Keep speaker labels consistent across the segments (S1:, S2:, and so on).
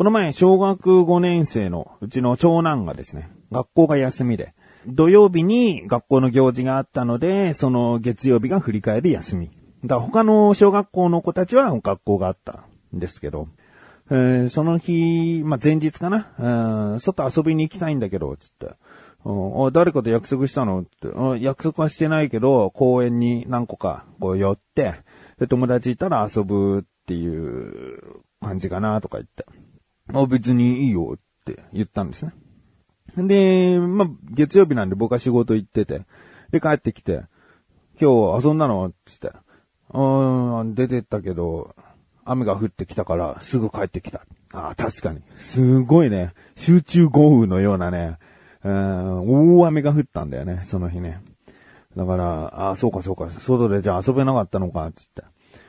S1: この前、小学5年生のうちの長男がですね、学校が休みで、土曜日に学校の行事があったので、その月曜日が振り返る休み。だ他の小学校の子たちは学校があったんですけど、えーその日、まあ、前日かな、うん外遊びに行きたいんだけど、つって。うんあ誰かと約束したの？って約束はしてないけど、公園に何個かこう寄って、友達いたら遊ぶっていう感じかなとか言って。あ、別にいいよって言ったんですね。で、まあ、月曜日なんで僕は仕事行ってて、で、帰ってきて、今日遊んだの？つって。うーん、出てったけど、雨が降ってきたからすぐ帰ってきた。ああ、確かに。すごいね、集中豪雨のようなね、うん大雨が降ったんだよね、その日ね。だから、ああ、そうかそうか、外でじゃあ遊べなかったのか、つって。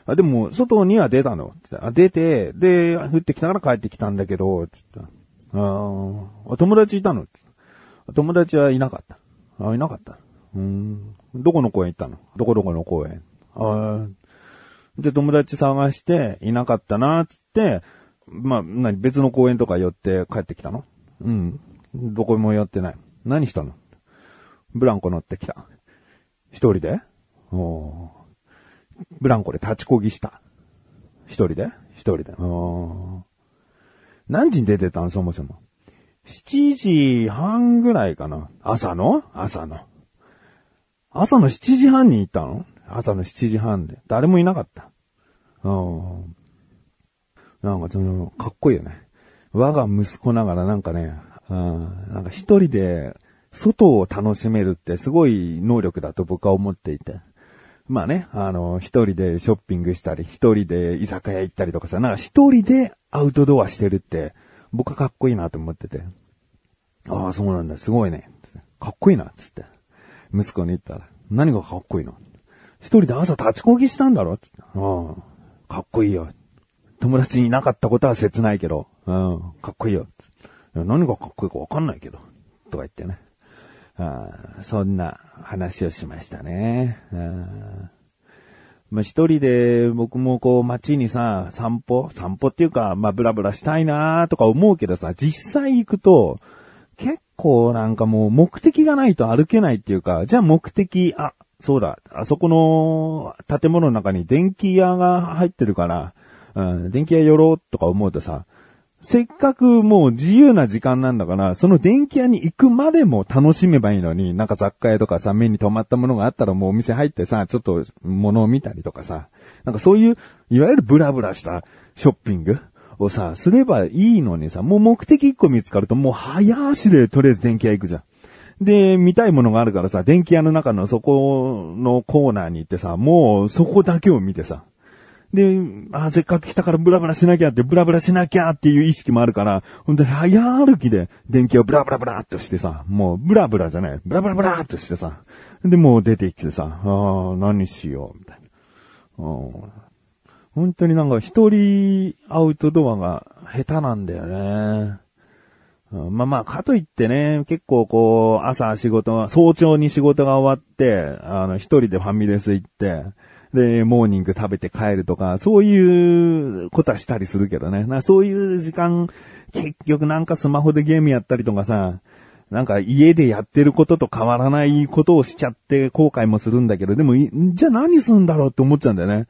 S1: あ、でも、外には出たの。あ、出て、で、降ってきたから帰ってきたんだけど、つって。ああ、友達いたのつって友達はいなかった。あ、いなかった。うん。どこの公園行ったの？どこどこの公園？ああ。で、友達探して、いなかったな、つって、まあ、何、別の公園とか寄って帰ってきたの？うん。どこも寄ってない。何したの？ブランコ乗ってきた。一人で？おーブランコで立ちこぎした。一人で？一人で。何時に出てたの？そもそも。7時半ぐらいかな。朝の？朝の。朝の7時半に行ったの？朝の7時半で。誰もいなかった。うん。なんかその、かっこいいよね。我が息子ながらなんかね、うん、なんか一人で外を楽しめるってすごい能力だと僕は思っていて。まあね、あの、一人でショッピングしたり、一人で居酒屋行ったりとかさ、なんか一人でアウトドアしてるって、僕はかっこいいなと思ってて。ああ、そうなんだ、すごいね。かっこいいな、つって。息子に言ったら、何がかっこいいの？一人で朝立ちこぎしたんだろ？つって。ああ、かっこいいよ。友達にいなかったことは切ないけど、うん、かっこいいよ。何がかっこいいかわかんないけど、とか言ってね。そんな話をしましたね。あまあ、一人で僕もこう街にさ、散歩散歩っていうか、まあ、ブラブラしたいなとか思うけどさ、実際行くと、結構なんかもう目的がないと歩けないっていうか、じゃあ目的、あ、そうだ、あそこの建物の中に電気屋が入ってるから、うん、電気屋寄ろうとか思うとさ、せっかくもう自由な時間なんだから、その電気屋に行くまでも楽しめばいいのに、なんか雑貨屋とかさ、目に留まったものがあったらもうお店入ってさ、ちょっと物を見たりとかさ、なんかそういう、いわゆるブラブラしたショッピングをさ、すればいいのにさ、もう目的一個見つかるともう早足でとりあえず電気屋行くじゃん。で、見たいものがあるからさ、電気屋の中のそこのコーナーに行ってさ、もうそこだけを見てさ、で、あせっかく来たからブラブラしなきゃって、ブラブラしなきゃっていう意識もあるから、本当に早歩きで電気をブラブラブラっとしてさ、もうブラブラじゃない、ブラブラブラっとしてさ、で、もう出てきてさ、ああ、何しよう、みたいな。うん本当になんか一人アウトドアが下手なんだよね。まあまあ、かといってね、結構こう、朝仕事が、早朝に仕事が終わって、あの、一人でファミレス行って、で、モーニング食べて帰るとか、そういうことはしたりするけどね。なそういう時間、結局なんかスマホでゲームやったりとかさ、なんか家でやってることと変わらないことをしちゃって後悔もするんだけど、でも、じゃあ何するんだろうって思っちゃうんだよね。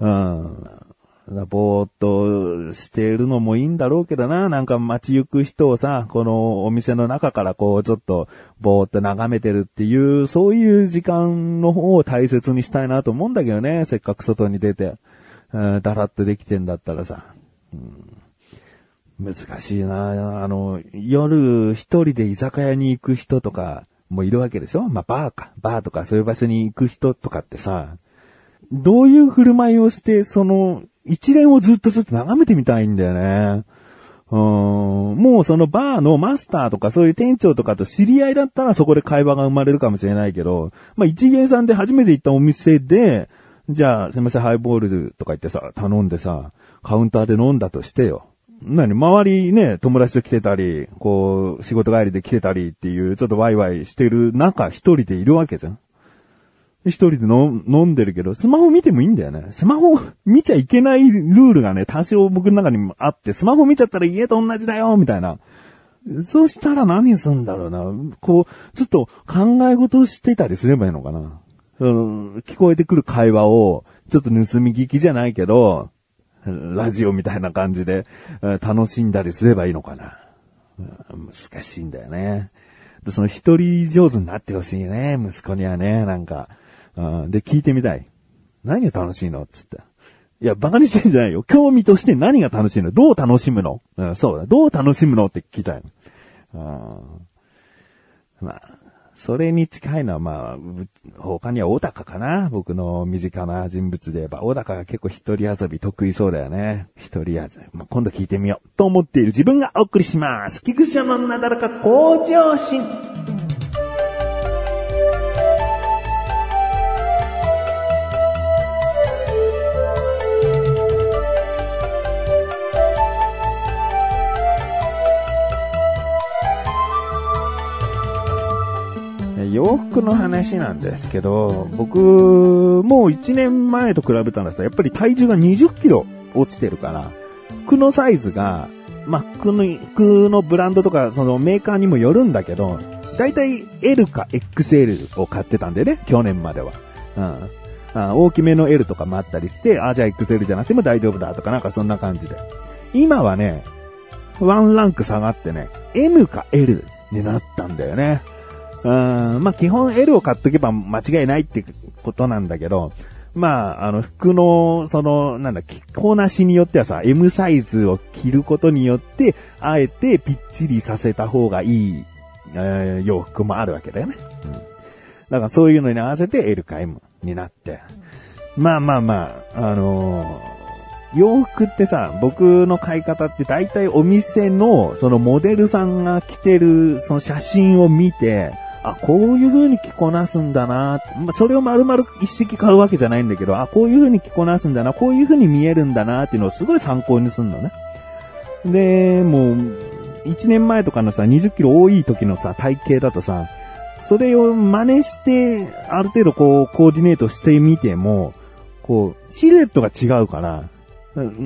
S1: うん。ぼーっとしているのもいいんだろうけどな。なんか街行く人をさ、このお店の中からこうちょっとぼーっと眺めてるっていう、そういう時間の方を大切にしたいなと思うんだけどね。せっかく外に出て、だらっとできてんだったらさ。うん、難しいな。あの、夜一人で居酒屋に行く人とかもいるわけでしょ？まあバーか。バーとかそういう場所に行く人とかってさ、どういう振る舞いをして、その、一連をずっとずっと眺めてみたいんだよね。うん、もうそのバーのマスターとかそういう店長とかと知り合いだったらそこで会話が生まれるかもしれないけど、まあ一元さんで初めて行ったお店で、じゃあ、すみません、ハイボールとか言ってさ、頼んでさ、カウンターで飲んだとしてよ。何？周りね、友達と来てたり、こう、仕事帰りで来てたりっていう、ちょっとワイワイしてる中一人でいるわけじゃん。一人で飲んでるけど、スマホ見てもいいんだよね。スマホ見ちゃいけないルールがね、多少僕の中にもあって、スマホ見ちゃったら家と同じだよみたいな。そうしたら何すんだろうな。こう、ちょっと考え事をしてたりすればいいのかな。その聞こえてくる会話を、ちょっと盗み聞きじゃないけど、ラジオみたいな感じで楽しんだりすればいいのかな。難しいんだよね。その一人上手になってほしいね、息子にはね、なんか。で、聞いてみたい。何が楽しいの？つって。いや、バカにしてんじゃないよ。興味として何が楽しいの？どう楽しむの？うん、そうだ。どう楽しむのって聞きたい。うんまあ、それに近いのは、まあ、他には小高かな僕の身近な人物で言えば、小高が結構一人遊び得意そうだよね。一人遊び。まあ、今度聞いてみよう。と思っている自分がお送りします。菊池のなだらか向上心。の話なんですけど、僕、もう1年前と比べたらさ、やっぱり体重が20キロ落ちてるから、服のサイズが、まあ、服の、服のブランドとか、そのメーカーにもよるんだけど、だいたい L か XL を買ってたんでね、去年までは。うん。大きめの L とかもあったりして、あ、じゃあ XL じゃなくても大丈夫だとかなんかそんな感じで。今はね、ワンランク下がってね、M か L になったんだよね。うん、まあ基本 L を買っとけば間違いないってことなんだけど、まあ、あの、服の、その、なんだ、着こなしによってはさ、M サイズを着ることによって、あえてぴっちりさせた方がいい、えー洋服もあるわけだよね。うん。だからそういうのに合わせて L か M になって。まあまあまあ、あのー洋服ってさ、僕の買い方って大体お店のそのモデルさんが着てるその写真を見て、あ、こういう風に着こなすんだな、まあ、それを丸々一式買うわけじゃないんだけど、あ、こういう風に着こなすんだな、こういう風に見えるんだなっていうのをすごい参考にするのね。で、もう、1年前とかのさ、20キロ多い時のさ、体型だとさ、それを真似して、ある程度こう、コーディネートしてみても、こう、シルエットが違うから、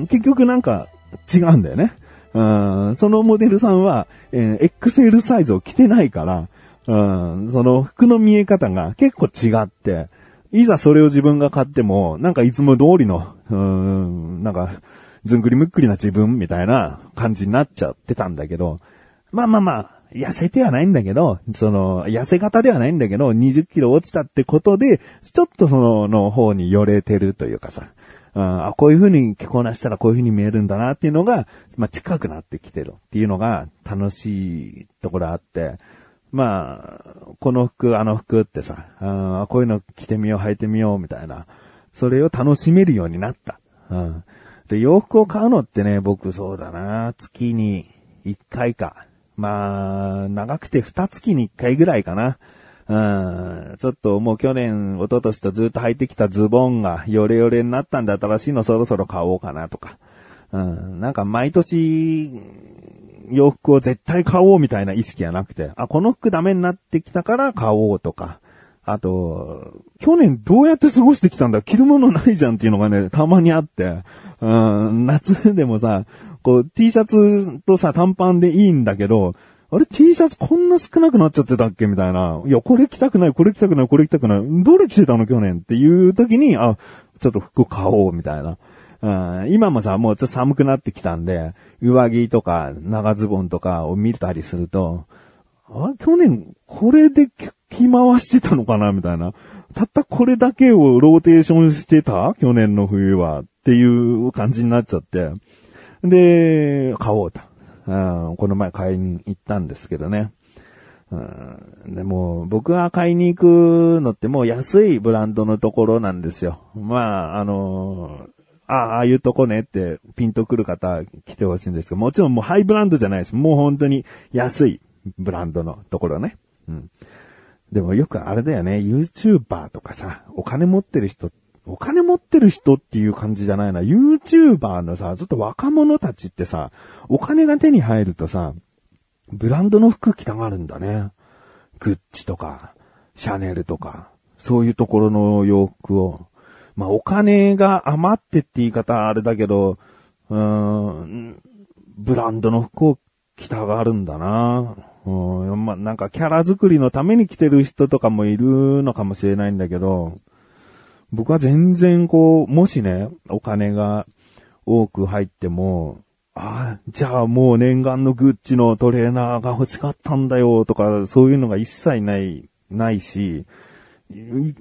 S1: 結局なんか違うんだよね。うん、そのモデルさんは、えー XL サイズを着てないから、ん、その服の見え方が結構違って、いざそれを自分が買っても、なんかいつも通りの、うん、なんか、ずんぐりむっくりな自分みたいな感じになっちゃってたんだけど、まあまあまあ、痩せてはないんだけど、その、痩せ型ではないんだけど、20キロ落ちたってことで、ちょっとその、の方に寄れてるというかさ、あ、こういう風に着こなしたらこういう風に見えるんだなっていうのが、まあ、近くなってきてるっていうのが楽しいところあって、まあ、この服、あの服ってさ、あこういうの着てみよう、履いてみようみたいな、それを楽しめるようになった。うん、で、洋服を買うのってね、僕そうだな、月に1回か。まあ、長くて2月に1回ぐらいかな。うん、ちょっともう去年、一昨年とずっと履いてきたズボンがヨレヨレになったんで新しいのそろそろ買おうかなとか。うん、なんか毎年、洋服を絶対買おうみたいな意識はなくて、あ、この服ダメになってきたから買おうとか。あと、去年どうやって過ごしてきたんだ？着るものないじゃんっていうのがね、たまにあって、うん、夏でもさ、こう T シャツとさ、短パンでいいんだけど、あれ T シャツこんな少なくなっちゃってたっけみたいな。いや、これ着たくない、これ着たくない、これ着たくない。どれ着てたの？去年っていう時に、あ、ちょっと服買おうみたいな。うん、今もさ、もうちょっと寒くなってきたんで、上着とか長ズボンとかを見たりすると、あ、去年これで着回してたのかなみたいな。たったこれだけをローテーションしてた？去年の冬は。っていう感じになっちゃって。で、買おうと。うんこの前買いに行ったんですけどね。うんでも、僕が買いに行くのってもう安いブランドのところなんですよ。まあ、あのあああいうとこねってピンとくる方来てほしいんですけど、もちろんもうハイブランドじゃないです。もう本当に安いブランドのところね。うん。でもよくあれだよね、YouTuber とかさ、お金持ってる人、お金持ってる人っていう感じじゃないな、YouTuber のさ、ずっと若者たちってさ、お金が手に入るとさ、ブランドの服着たがるんだね。グッチとか、シャネルとか、そういうところの洋服を。まあ、お金が余ってって言い方あれだけど、うん、ブランドの服を着たがるんだな。うん、まあ、なんかキャラ作りのために着てる人とかもいるのかもしれないんだけど、僕は全然こう、もしね、お金が多く入っても、ああ、じゃあもう念願のグッチのトレーナーが欲しかったんだよとか、そういうのが一切ない、ないし、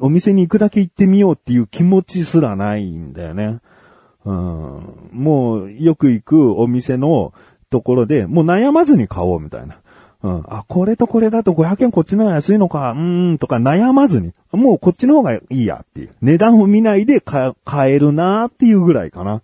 S1: お店に行くだけ行ってみようっていう気持ちすらないんだよね。うん、もうよく行くお店のところで、もう悩まずに買おうみたいな。うん。あ、これとこれだと500円こっちの方が安いのか、うーん、とか悩まずに。もうこっちの方がいいやっていう。値段を見ないで買えるなーっていうぐらいかな。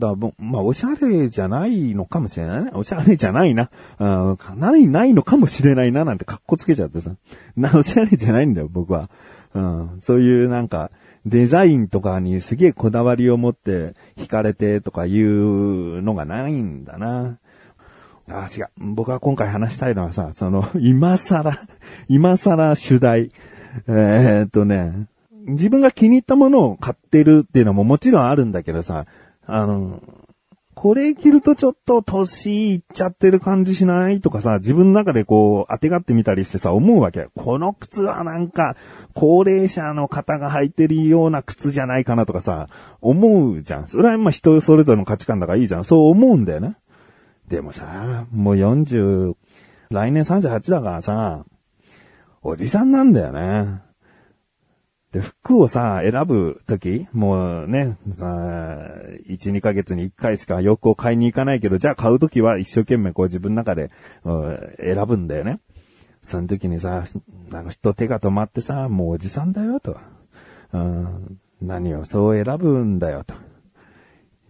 S1: だから、まあ、おしゃれじゃないのかもしれないね。おしゃれじゃないな。うん、かなりないのかもしれないな、なんて格好つけちゃってさ。な、おしゃれじゃないんだよ、僕は。うん、そういうなんか、デザインとかにすげえこだわりを持って惹かれてとかいうのがないんだな。あ、違う。僕は今回話したいのはさ、その、今更、今更主題。えー、っとね、自分が気に入ったものを買ってるっていうのももちろんあるんだけどさ、あの、これ着るとちょっと年いっちゃってる感じしないとかさ、自分の中でこう当てがってみたりしてさ、思うわけ。この靴はなんか、高齢者の方が履いてるような靴じゃないかなとかさ、思うじゃん。それはまあ人それぞれの価値観だからいいじゃん。そう思うんだよね。でもさ、もう40、来年38だからさ、おじさんなんだよね。で、服をさ、選ぶとき、もうね、さ、1、2ヶ月に1回しか洋服を買いに行かないけど、じゃあ買うときは一生懸命こう自分の中で、選ぶんだよね。その時にさ、あの人手が止まってさ、もうおじさんだよと。うん、何をそう選ぶんだよと。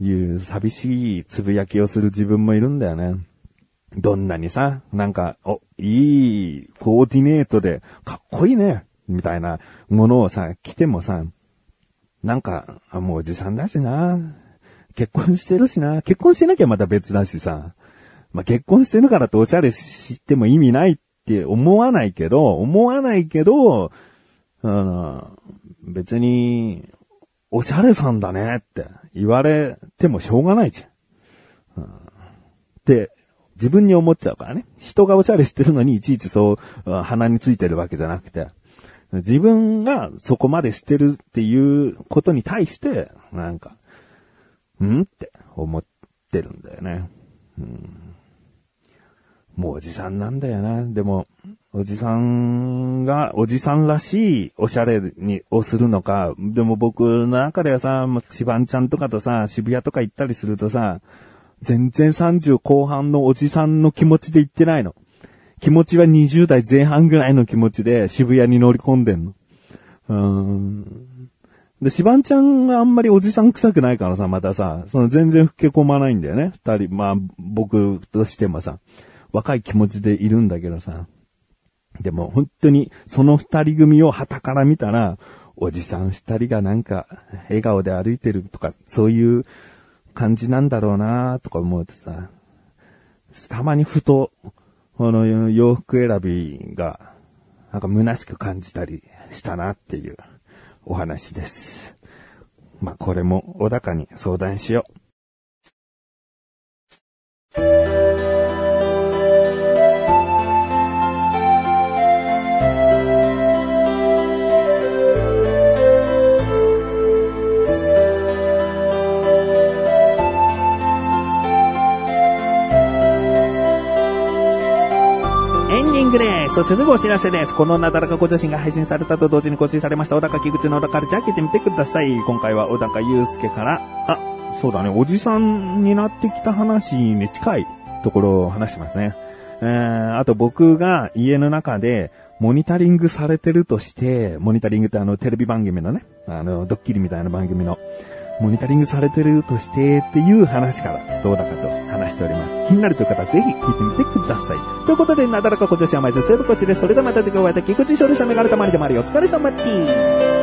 S1: いう寂しいつぶやきをする自分もいるんだよね。どんなにさ、なんか、お、いいコーディネートで、かっこいいね、みたいなものをさ、着てもさ、なんか、もうおじさんだしな、結婚してるしな、結婚しなきゃまた別だしさ、まあ、結婚してるからっておしゃれしても意味ないって思わないけど、思わないけど、あの、別に、おしゃれさんだねって言われてもしょうがないじゃん。うん。って、自分に思っちゃうからね。人がおしゃれしてるのにいちいちそう、鼻についてるわけじゃなくて、自分がそこまでしてるっていうことに対して、なんか、んって思ってるんだよね。うんもうおじさんなんだよな。でも、おじさんが、おじさんらしいおしゃれに、をするのか、でも僕の中ではさ、シバンちゃんとかとさ、渋谷とか行ったりするとさ、全然30後半のおじさんの気持ちで行ってないの。気持ちは20代前半ぐらいの気持ちで渋谷に乗り込んでんの。うーん。で、シバンちゃんがあんまりおじさん臭くないからさ、またさ、その全然老け込まないんだよね。二人、まあ、僕としてもさ、若い気持ちでいるんだけどさ。でも本当にその二人組を旗から見たら、おじさん二人がなんか笑顔で歩いてるとか、そういう感じなんだろうなとか思うとさ、たまにふと、この洋服選びが、なんか虚しく感じたりしたなっていうお話です。まあ、これも小高に相談しよう。そしてすぐお知らせです。このなだらかご女子が配信されたと同時に更新されました小高木口の小高ルチャー開けてみてください。今回は小高祐介から、あ、そうだね、おじさんになってきた話に近いところを話してますね。えー、あと僕が家の中でモニタリングされてるとして、モニタリングってあのテレビ番組のね、あのドッキリみたいな番組の、モニタリングされてるとしてっていう話から、どうだかと話しております。気になるという方はぜひ聞いてみてください。ということで、なだらか今年は毎週そういうこちです。それではまた次回お会いいたい、菊池勝利者メガネたまりでもありお疲れ様です。